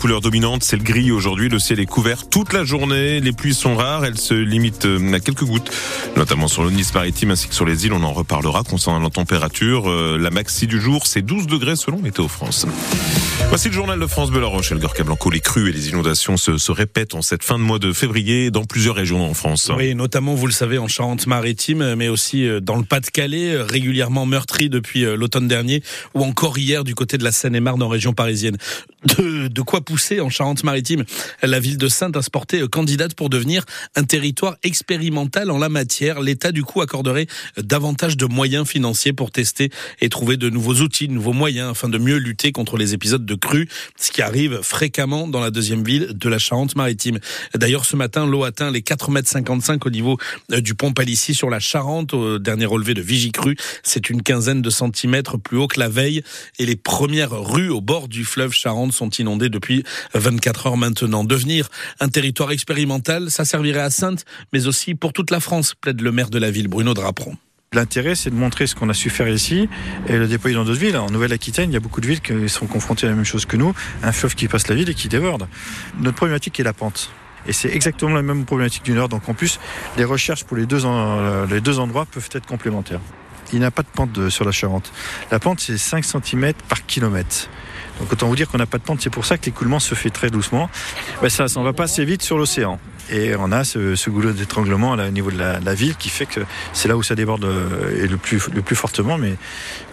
couleur dominante, c'est le gris aujourd'hui. Le ciel est couvert toute la journée. Les pluies sont rares. Elles se limitent euh, à quelques gouttes, notamment sur le Nice maritime ainsi que sur les îles. On en reparlera concernant la température. Euh, la maxi du jour, c'est 12 degrés selon Météo France. Voici le journal de France Bleu La Rochelle, Gorka Blanco. Les crues et les inondations se, se, répètent en cette fin de mois de février dans plusieurs régions en France. Oui, notamment, vous le savez, en Charente-Maritime, mais aussi euh, dans le Pas-de-Calais, régulièrement meurtri depuis l'automne dernier, ou encore hier du côté de la Seine-et-Marne en région parisienne. De, de quoi pousser en Charente-Maritime la ville de Sainte à se porter candidate pour devenir un territoire expérimental en la matière. L'État, du coup, accorderait davantage de moyens financiers pour tester et trouver de nouveaux outils, de nouveaux moyens afin de mieux lutter contre les épisodes de crues, ce qui arrive fréquemment dans la deuxième ville de la Charente-Maritime. D'ailleurs, ce matin, l'eau atteint les 4,55 mètres au niveau euh, du pont Palissy sur la Charente, au dernier relevé de Vigicru. C'est une quinzaine de centimètres plus haut que la veille et les premières rues au bord du fleuve Charente sont inondées depuis 24 heures maintenant. Devenir un territoire expérimental, ça servirait à Sainte, mais aussi pour toute la France, plaide le maire de la ville, Bruno Draperon. L'intérêt, c'est de montrer ce qu'on a su faire ici et le déployer dans d'autres villes. En Nouvelle-Aquitaine, il y a beaucoup de villes qui sont confrontées à la même chose que nous, un fleuve qui passe la ville et qui déborde. Notre problématique est la pente. Et c'est exactement la même problématique du Nord. Donc en plus, les recherches pour les deux, en, les deux endroits peuvent être complémentaires. Il n'y a pas de pente sur la Charente. La pente, c'est 5 cm par kilomètre. Donc autant vous dire qu'on n'a pas de pente, c'est pour ça que l'écoulement se fait très doucement. Ben ça ne va pas assez vite sur l'océan. Et on a ce, goulot d'étranglement au niveau de la, ville qui fait que c'est là où ça déborde euh, et le plus, fortement. Mais,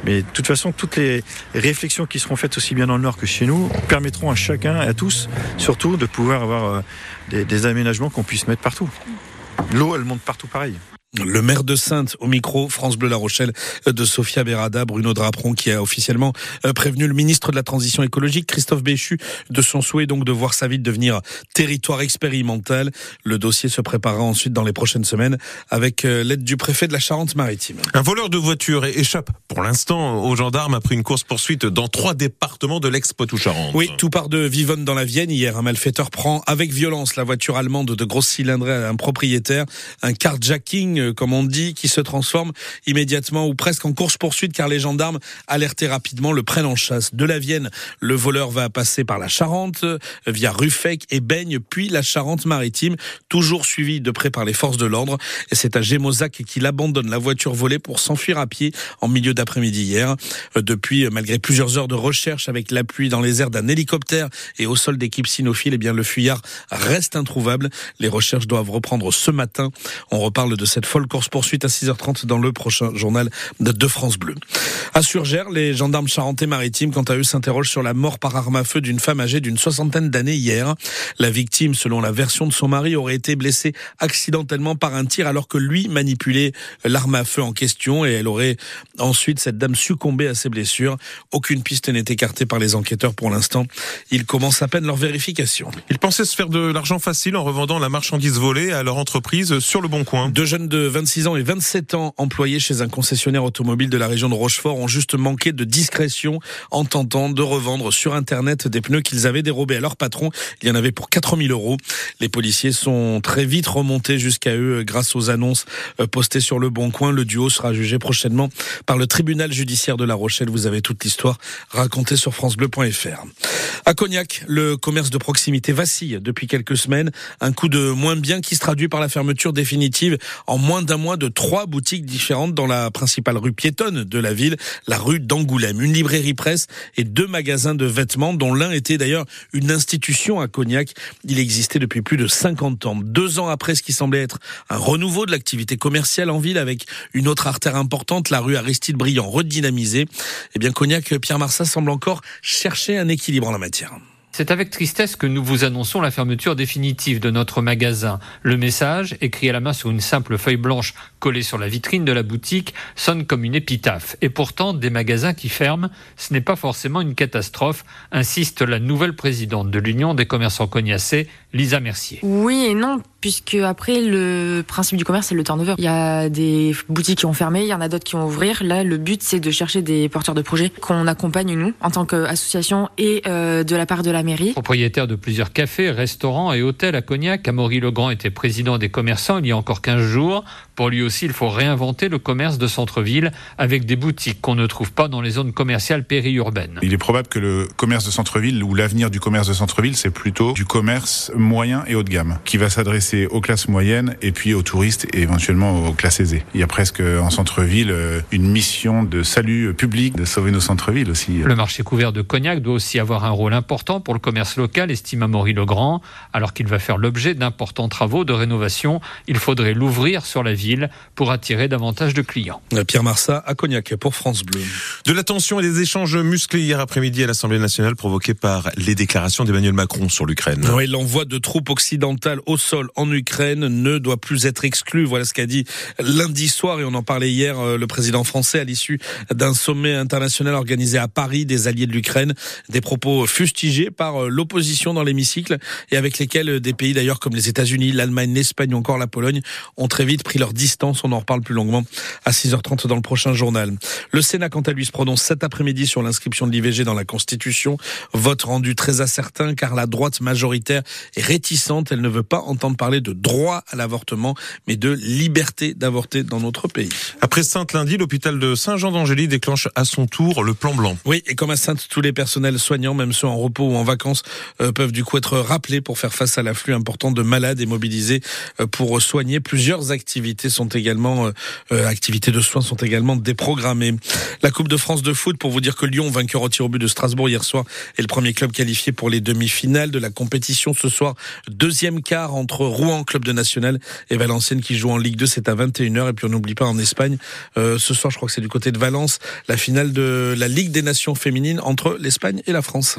mais de toute façon, toutes les réflexions qui seront faites aussi bien dans le Nord que chez nous permettront à chacun, à tous, surtout, de pouvoir avoir euh, des, des aménagements qu'on puisse mettre partout. L'eau, elle monte partout pareil. Le maire de Sainte au micro, France Bleu La Rochelle de Sophia Berada, Bruno Draperon qui a officiellement euh, prévenu le ministre de la Transition écologique, Christophe Béchu, de son souhait donc de voir sa ville devenir territoire expérimental. Le dossier se préparera ensuite dans les prochaines semaines avec euh, l'aide du préfet de la Charente-Maritime. Un voleur de voiture échappe pour l'instant aux gendarmes après une course-poursuite dans trois départements de l'ex-Poitou-Charentes. Oui, tout part de Vivonne dans la Vienne. Hier, un malfaiteur prend avec violence la voiture allemande de grosse cylindrée à un propriétaire, un carjacking comme on dit, qui se transforme immédiatement ou presque en course-poursuite car les gendarmes alertés rapidement le prennent en chasse. De la Vienne, le voleur va passer par la Charente, via Ruffec et Baigne, puis la Charente-Maritime, toujours suivi de près par les forces de l'ordre. Et c'est à Gémozac qu'il abandonne la voiture volée pour s'enfuir à pied en milieu d'après-midi hier. Depuis, malgré plusieurs heures de recherche avec l'appui dans les airs d'un hélicoptère et au sol d'équipe cynophile, eh bien, le fuyard reste introuvable. Les recherches doivent reprendre ce matin. On reparle de cette folle course-poursuite à 6h30 dans le prochain journal de France Bleu. À Surgères, les gendarmes charentais-maritimes, quant à eux, s'interrogent sur la mort par arme à feu d'une femme âgée d'une soixantaine d'années hier. La victime, selon la version de son mari, aurait été blessée accidentellement par un tir alors que lui manipulait l'arme à feu en question et elle aurait ensuite, cette dame, succombé à ses blessures. Aucune piste n'est écartée par les enquêteurs pour l'instant. Ils commencent à peine leur vérification. Ils pensaient se faire de l'argent facile en revendant la marchandise volée à leur entreprise sur le Bon Coin. Deux jeunes de 26 ans et 27 ans employés chez un concessionnaire automobile de la région de Rochefort ont juste manqué de discrétion en tentant de revendre sur Internet des pneus qu'ils avaient dérobés à leur patron. Il y en avait pour 4000 euros. Les policiers sont très vite remontés jusqu'à eux grâce aux annonces euh, postées sur le Bon Coin. Le duo sera jugé prochainement par le tribunal judiciaire de La Rochelle. Vous avez toute l'histoire racontée sur francebleu.fr. À Cognac, le commerce de proximité vacille depuis quelques semaines. Un coup de moins bien qui se traduit par la fermeture définitive en moins d'un mois de trois boutiques différentes dans la principale rue piétonne de la ville, la rue d'Angoulême. Une librairie presse et deux magasins de vêtements dont l'un était d'ailleurs une institution à Cognac. Il existait depuis plus de 50 ans. Deux ans après ce qui semblait être un renouveau de l'activité commerciale en ville avec une autre artère importante, la rue Aristide Briand redynamisée, eh bien Cognac, Pierre Marsat semble encore chercher un équilibre en la matière. C'est avec tristesse que nous vous annonçons la fermeture définitive de notre magasin. Le message, écrit à la main sur une simple feuille blanche collée sur la vitrine de la boutique, sonne comme une épitaphe. Et pourtant, des magasins qui ferment, ce n'est pas forcément une catastrophe, insiste la nouvelle présidente de l'Union des commerçants cognacés, Lisa Mercier. Oui et non, puisque après le principe du commerce c'est le turnover. Il y a des boutiques qui ont fermé, il y en a d'autres qui vont ouvrir. Là, le but c'est de chercher des porteurs de projets qu'on accompagne nous en tant qu'association et euh, de la part de la mairie. Propriétaire de plusieurs cafés, restaurants et hôtels à Cognac, Amaury Legrand était président des commerçants il y a encore 15 jours. Pour lui aussi, il faut réinventer le commerce de centre-ville avec des boutiques qu'on ne trouve pas dans les zones commerciales périurbaines. Il est probable que le commerce de centre-ville ou l'avenir du commerce de centre-ville, c'est plutôt du commerce moyen et haut de gamme qui va s'adresser aux classes moyennes et puis aux touristes et éventuellement aux classes aisées. Il y a presque en centre-ville euh, une mission de salut public, de sauver nos centres-villes aussi. Le marché couvert de Cognac doit aussi avoir un rôle important pour le commerce local, estime Amaury Legrand. Alors qu'il va faire l'objet d'importants travaux de rénovation, il faudrait l'ouvrir sur la ville pour attirer davantage de clients. Pierre Marsat à Cognac pour France Bleu. De la tension et des échanges musclés hier après-midi à l'Assemblée nationale provoqués par les déclarations d'Emmanuel Macron sur l'Ukraine. Oui, l'envoi de troupes occidentales au sol en Ukraine ne doit plus être exclu. Voilà ce qu'a dit lundi soir et on en parlait hier euh, le président français à l'issue d'un sommet international organisé à Paris des alliés de l'Ukraine. Des propos fustigés par euh, l'opposition dans l'hémicycle et avec lesquels des pays d'ailleurs comme les États-Unis, l'Allemagne, l'Espagne ou encore la Pologne ont très vite pris leur distance. On en reparle plus longuement à 6h30 dans le prochain journal. Le Sénat, quant à lui, se prononce cet après-midi sur l'inscription de l'IVG dans la Constitution. Vote rendu très incertain car la droite majoritaire réticente. Elle ne veut pas entendre parler de droit à l'avortement, mais de liberté d'avorter dans notre pays. Après Sainte-Lundi, l'hôpital de Saint-Jean d'Angély déclenche à son tour le plan blanc. Oui, et comme à Sainte, tous les personnels soignants, même ceux en repos ou en vacances, euh, peuvent du coup être rappelés pour faire face à l'afflux important de malades et mobilisés euh, pour soigner. Plusieurs activités sont également, euh, activités de soins sont également déprogrammées. La Coupe de France de foot, pour vous dire que Lyon, vainqueur au tir au but de Strasbourg hier soir, est le premier club qualifié pour les demi-finales de la compétition ce Deuxième quart entre Rouen, club de national, et Valenciennes qui joue en Ligue 2, c'est à 21h. Et puis on n'oublie pas en Espagne, euh, ce soir je crois que c'est du côté de Valence, la finale de la Ligue des Nations féminines entre l'Espagne et la France.